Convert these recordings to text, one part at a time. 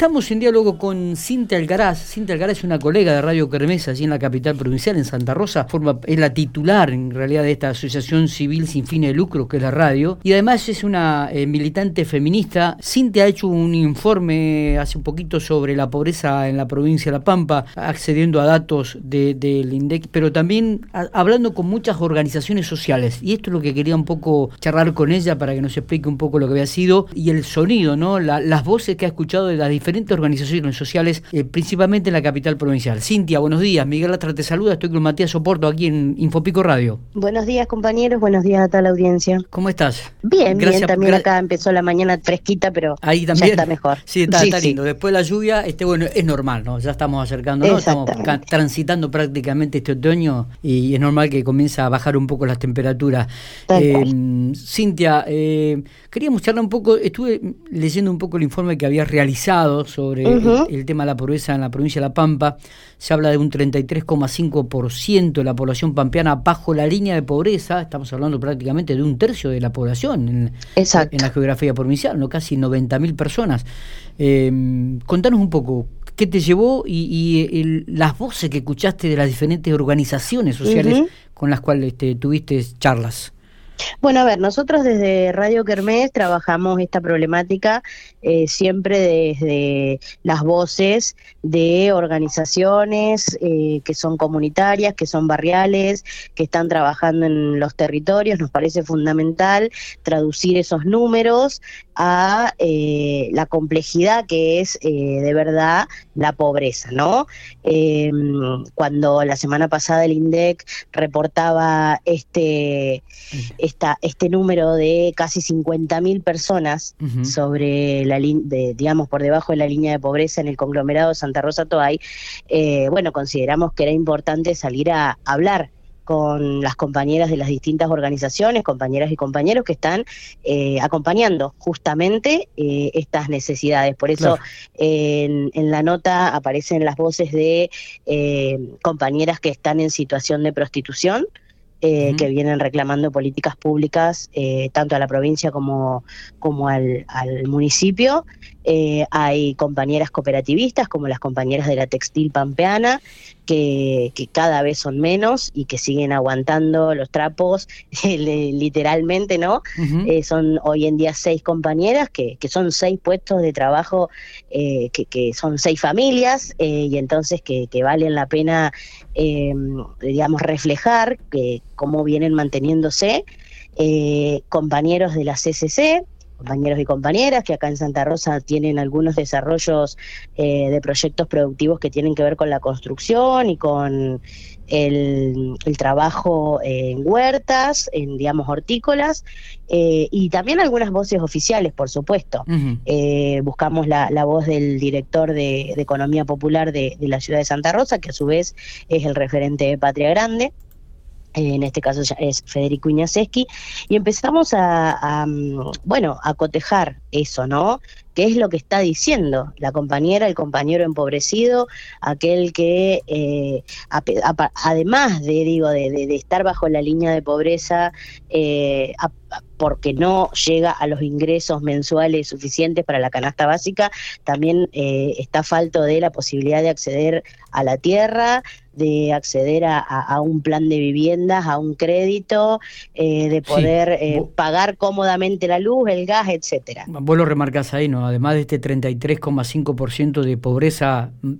Estamos en diálogo con Cintia Algaraz. Cintia Algaraz es una colega de Radio Kermés, allí en la capital provincial, en Santa Rosa. Forma, es la titular, en realidad, de esta asociación civil sin fines de lucro, que es la radio. Y además es una eh, militante feminista. Cintia ha hecho un informe hace un poquito sobre la pobreza en la provincia de La Pampa, accediendo a datos del de, pero también hablando con muchas organizaciones sociales. Y esto es lo que quería un poco charlar con ella para que nos explique un poco lo que había sido y el sonido, ¿no? las voces que ha escuchado de las diferentes diferentes organizaciones sociales, eh, principalmente en la capital provincial. Cintia, buenos días. Miguel Lastra te saluda. Estoy con Matías Soporto aquí en Infopico Radio. Buenos días, compañeros. Buenos días a toda la audiencia. ¿Cómo estás? Bien, bien. También acá empezó la mañana fresquita, pero Ahí también. ya está mejor. Sí, está, lindo. Después de la lluvia, este bueno, es normal, ¿no? Ya estamos acercándonos, estamos transitando prácticamente este otoño y es normal que comienza a bajar un poco las temperaturas. Eh, Cintia, eh, queríamos charlar un poco, estuve leyendo un poco el informe que habías realizado sobre el, tema de la pobreza en la provincia de La Pampa. Se habla de un 33,5% de la población pampeana bajo la línea de pobreza. Estamos hablando prácticamente de un tercio de la población en, en la geografía provincial, ¿no? casi 90.000 personas. Eh, contanos un poco, ¿qué te llevó y, las voces que escuchaste de las diferentes organizaciones sociales con las cuales este, tuviste charlas? Bueno, a ver, nosotros desde Radio Kermés trabajamos esta problemática eh, siempre desde las voces de organizaciones eh, que son comunitarias, que son barriales, que están trabajando en los territorios. Nos parece fundamental traducir esos números a eh, la complejidad que es de verdad la pobreza, ¿no? Em, cuando la semana pasada el INDEC reportaba este este número de casi 50.000 personas sobre la de, digamos, por debajo de la línea de pobreza en el conglomerado Santa Rosa Toay, eh, bueno, consideramos que era importante salir a hablar con las compañeras de las distintas organizaciones, compañeras y compañeros que están eh, acompañando justamente eh, estas necesidades. Por eso en, en, la nota aparecen las voces de compañeras que están en situación de prostitución, eh, que vienen reclamando políticas públicas eh, tanto a la provincia como, como al, al municipio. Eh, hay compañeras cooperativistas como las compañeras de la textil pampeana que, cada vez son menos y que siguen aguantando los trapos literalmente, ¿no? son hoy en día seis compañeras que, que son seis puestos de trabajo, que, que, son seis familias y entonces que, que valen la pena, digamos, reflejar que cómo vienen manteniéndose. Eh, compañeros de la CCC, compañeros y compañeras que acá en Santa Rosa tienen algunos desarrollos eh, de proyectos productivos que tienen que ver con la construcción y con el, trabajo en huertas, en digamos hortícolas, eh, y también algunas voces oficiales, por supuesto. buscamos la, voz del director de, Economía Popular de, de la ciudad de Santa Rosa, que a su vez es el referente de Patria Grande en este caso es Federico Iñaseski, y empezamos a, mm, bueno, a cotejar eso, ¿no? ¿Qué es lo que está diciendo la compañera, el compañero empobrecido, aquel que eh, además de, digo, de, estar bajo la línea de pobreza, eh, porque no llega a los ingresos mensuales suficientes para la canasta básica, también eh, está falto de la posibilidad de acceder a la tierra, de acceder a, un plan de viviendas, a un crédito, eh, de poder eh, pagar cómodamente la luz, el gas, etcétera. Vos lo remarcás ahí, ¿no? Además de este 33,5% de pobreza mm,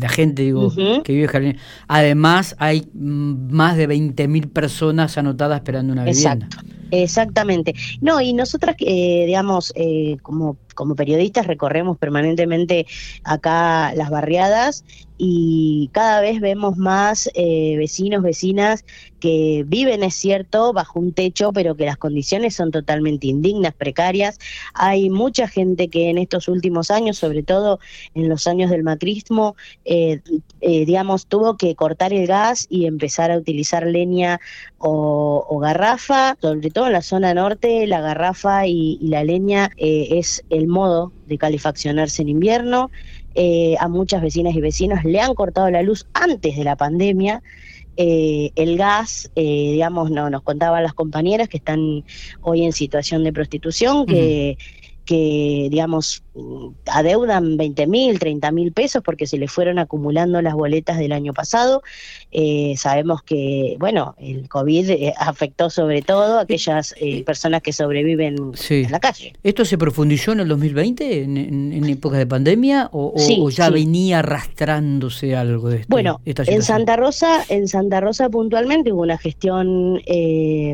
la gente digo que vive en además hay mm, más de 20.000 personas anotadas esperando una vivienda. Exactamente. No, y nosotras, eh, digamos, eh, como, como periodistas recorremos permanentemente acá las barriadas y cada vez vemos más eh, vecinos, vecinas que viven, es cierto, bajo un techo, pero que las condiciones son totalmente indignas, precarias. Hay mucha gente que en estos últimos años, sobre todo en los años del macrismo, eh, eh, digamos, tuvo que cortar el gas y empezar a utilizar leña o, garrafa, sobre todo en la zona norte, la garrafa y, la leña es el modo de calefaccionarse en invierno. Eh, a muchas vecinas y vecinos le han cortado la luz antes de la pandemia. Eh, el gas, eh, digamos, no, nos contaban las compañeras que están hoy en situación de prostitución, que que, digamos, adeudan 20 mil, 30 mil pesos porque se les fueron acumulando las boletas del año pasado. Eh, sabemos que, bueno, el COVID eh, afectó sobre todo a aquellas eh, personas que sobreviven en la calle. ¿Esto se profundizó en el 2020, en, en, época de pandemia, o, ya venía arrastrándose algo de esto? Bueno, en Santa Rosa, en Santa Rosa puntualmente hubo una gestión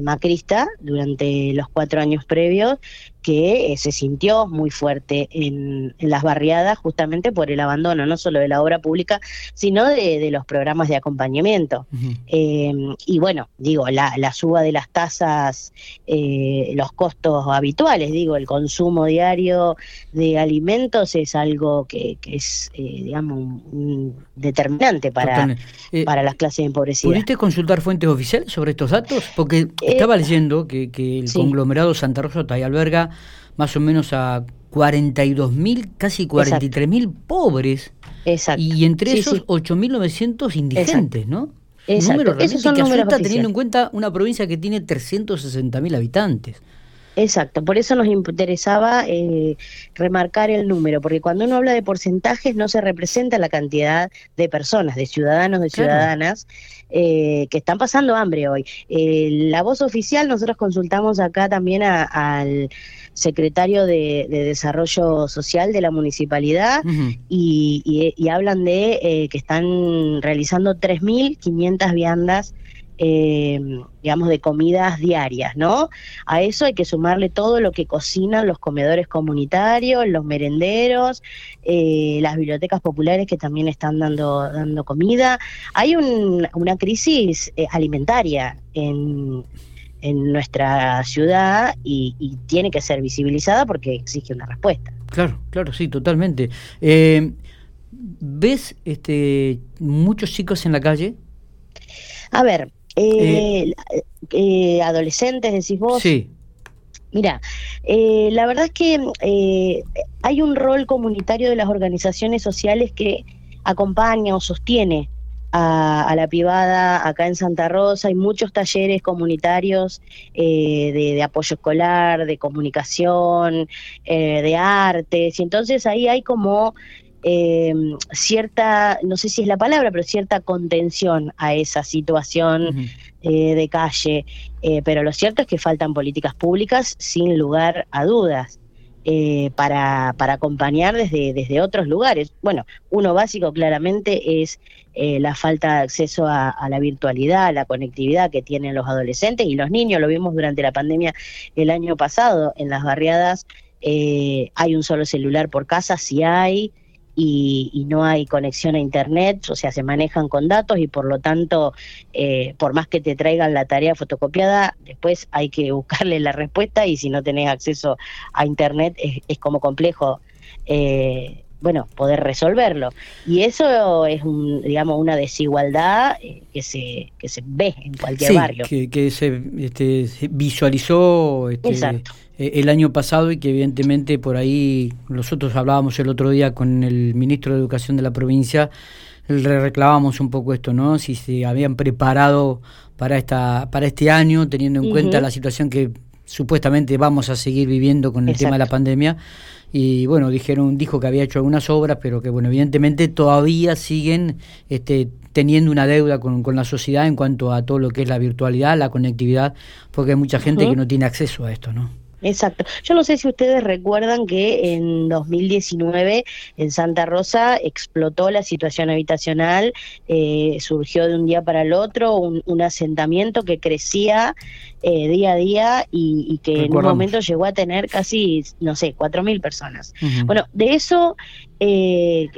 macrista durante los cuatro años previos que eh, se sintió muy fuerte en, las barriadas justamente por el abandono no solo de la obra pública, sino de, los programas de acompañamiento. Eh, y bueno, digo, la, suba de las tasas, eh, los costos habituales, digo, el consumo diario de alimentos es algo que, es, digamos, determinante para, para las clases empobrecidas. ¿Pudiste consultar fuentes oficiales sobre estos datos? Porque estaba leyendo que, el conglomerado Santa Rosa y alberga más o menos a 42 mil, casi 43 mil pobres. Exacto. Y entre esos 8.900 indigentes, ¿no? Exacto. Número realmente son que teniendo en cuenta una provincia que tiene 360 mil habitantes. Exacto, por eso nos interesaba eh, remarcar el número, porque cuando uno habla de porcentajes no se representa la cantidad de personas, de ciudadanos, de ciudadanas eh, que están pasando hambre hoy. Eh, la voz oficial, nosotros consultamos acá también al secretario de, Desarrollo Social de la municipalidad y, y, hablan de que están realizando 3.500 viandas eh, digamos, de comidas diarias, ¿no? A eso hay que sumarle todo lo que cocinan los comedores comunitarios, los merenderos, eh, las bibliotecas populares que también están dando, dando comida. Hay una crisis eh, alimentaria en, en nuestra ciudad y, y, tiene que ser visibilizada porque exige una respuesta. Claro, claro, sí, totalmente. Eh, ¿Ves este, muchos chicos en la calle? A ver, eh, eh, adolescentes, decís vos. Sí. Mira, eh, la verdad es que eh, hay un rol comunitario de las organizaciones sociales que acompaña o sostiene a, la privada acá en Santa Rosa. Hay muchos talleres comunitarios de, de, apoyo escolar, de comunicación, de artes, y entonces ahí hay como eh, cierta, no sé si es la palabra, pero cierta contención a esa situación eh, de calle. Eh, pero lo cierto es que faltan políticas públicas sin lugar a dudas. Eh, para, para acompañar desde, desde otros lugares. Bueno, uno básico claramente es la falta de acceso a, a, la virtualidad, a la conectividad que tienen los adolescentes y los niños. Lo vimos durante la pandemia el año pasado en las barriadas. hay un solo celular por casa, si hay, y, no hay conexión a Internet, o sea, se manejan con datos y por lo tanto, eh, por más que te traigan la tarea fotocopiada, después hay que buscarle la respuesta y si no tenés acceso a Internet es, como complejo. Eh, bueno, poder resolverlo. Y eso es, un, digamos, una desigualdad eh, que, se, que se ve en cualquier barrio. Que, que se, este, se visualizó este, eh, el año pasado y que evidentemente por ahí nosotros hablábamos el otro día con el ministro de Educación de la provincia, le reclamábamos un poco esto, ¿no? Si se habían preparado para esta para este año, teniendo en cuenta la situación que supuestamente vamos a seguir viviendo con el tema de la pandemia. Y bueno dijeron dijo que había hecho algunas obras pero que bueno evidentemente todavía siguen este teniendo una deuda con, con la sociedad en cuanto a todo lo que es la virtualidad la conectividad porque hay mucha gente que no tiene acceso a esto no Exacto. Yo no sé si ustedes recuerdan que en 2019 en Santa Rosa explotó la situación habitacional, eh, surgió de un día para el otro un, asentamiento que crecía eh, día a día y, que en un momento llegó a tener casi, no sé, cuatro mil personas. Bueno, de eso eh,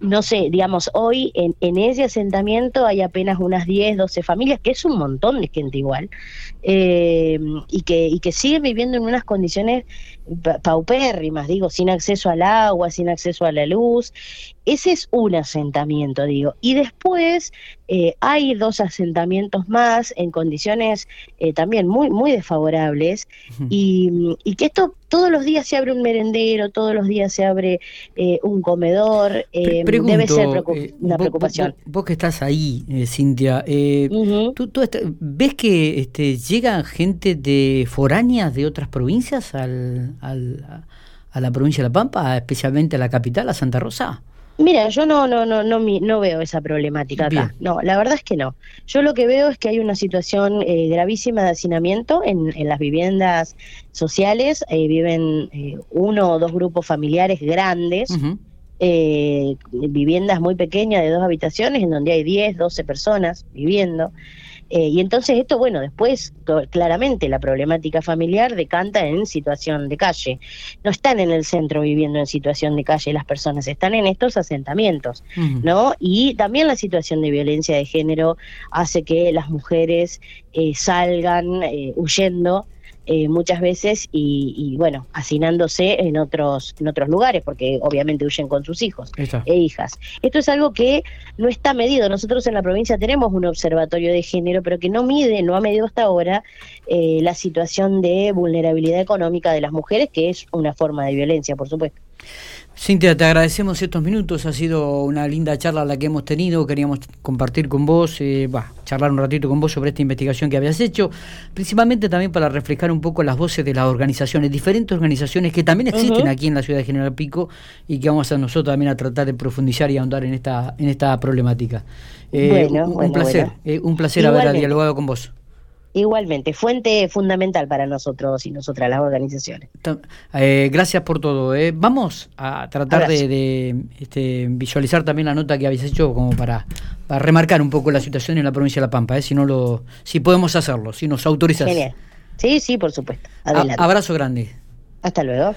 no sé, digamos, hoy en, en, ese asentamiento hay apenas unas 10, 12 familias, que es un montón de gente igual, eh, y, que, y que siguen viviendo en unas condiciones paupérrimas, digo, sin acceso al agua, sin acceso a la luz. Ese es un asentamiento, digo. Y después eh, hay dos asentamientos más en condiciones eh, también muy, muy desfavorables y, y, que esto todos los días se abre un merendero, todos los días se abre eh, un comedor, debe ser una preocupación. Vos, que estás ahí, Cintia, ¿tú, ves que este, llegan gente de foráneas de otras provincias al, al, a la provincia de La Pampa, especialmente a la capital, a Santa Rosa? Mira, yo no no no no no veo esa problemática acá. No, la verdad es que no. Yo lo que veo es que hay una situación eh, gravísima de hacinamiento en, en las viviendas sociales. Eh, viven eh, uno o dos grupos familiares grandes. viviendas muy pequeñas de dos habitaciones en donde hay 10, 12 personas viviendo. Eh, y entonces esto, bueno, después claramente la problemática familiar decanta en situación de calle. No están en el centro viviendo en situación de calle las personas, están en estos asentamientos, ¿no? Y también la situación de violencia de género hace que las mujeres eh, salgan eh, huyendo eh, muchas veces y, bueno, hacinándose en otros, en otros lugares, porque obviamente huyen con sus hijos e hijas. Esto es algo que no está medido. Nosotros en la provincia tenemos un observatorio de género, pero que no mide, no ha medido hasta ahora eh, la situación de vulnerabilidad económica de las mujeres, que es una forma de violencia, por supuesto. Cintia, te agradecemos estos minutos, ha sido una linda charla la que hemos tenido, queríamos compartir con vos, eh, charlar un ratito con vos sobre esta investigación que habías hecho, principalmente también para reflejar un poco las voces de las organizaciones, diferentes organizaciones que también existen aquí en la ciudad de General Pico y que vamos a nosotros también a tratar de profundizar y ahondar en esta, en esta problemática. Eh, un, placer, eh, un placer haber dialogado con vos. Igualmente, fuente fundamental para nosotros y nosotras, las organizaciones. Eh, gracias por todo. Eh. Vamos a tratar de, este, visualizar también la nota que habéis hecho como para, para, remarcar un poco la situación en la provincia de La Pampa, eh, si, no lo, si podemos hacerlo, si nos autorizas. Genial. Sí, sí, por supuesto. abrazo grande. Hasta luego.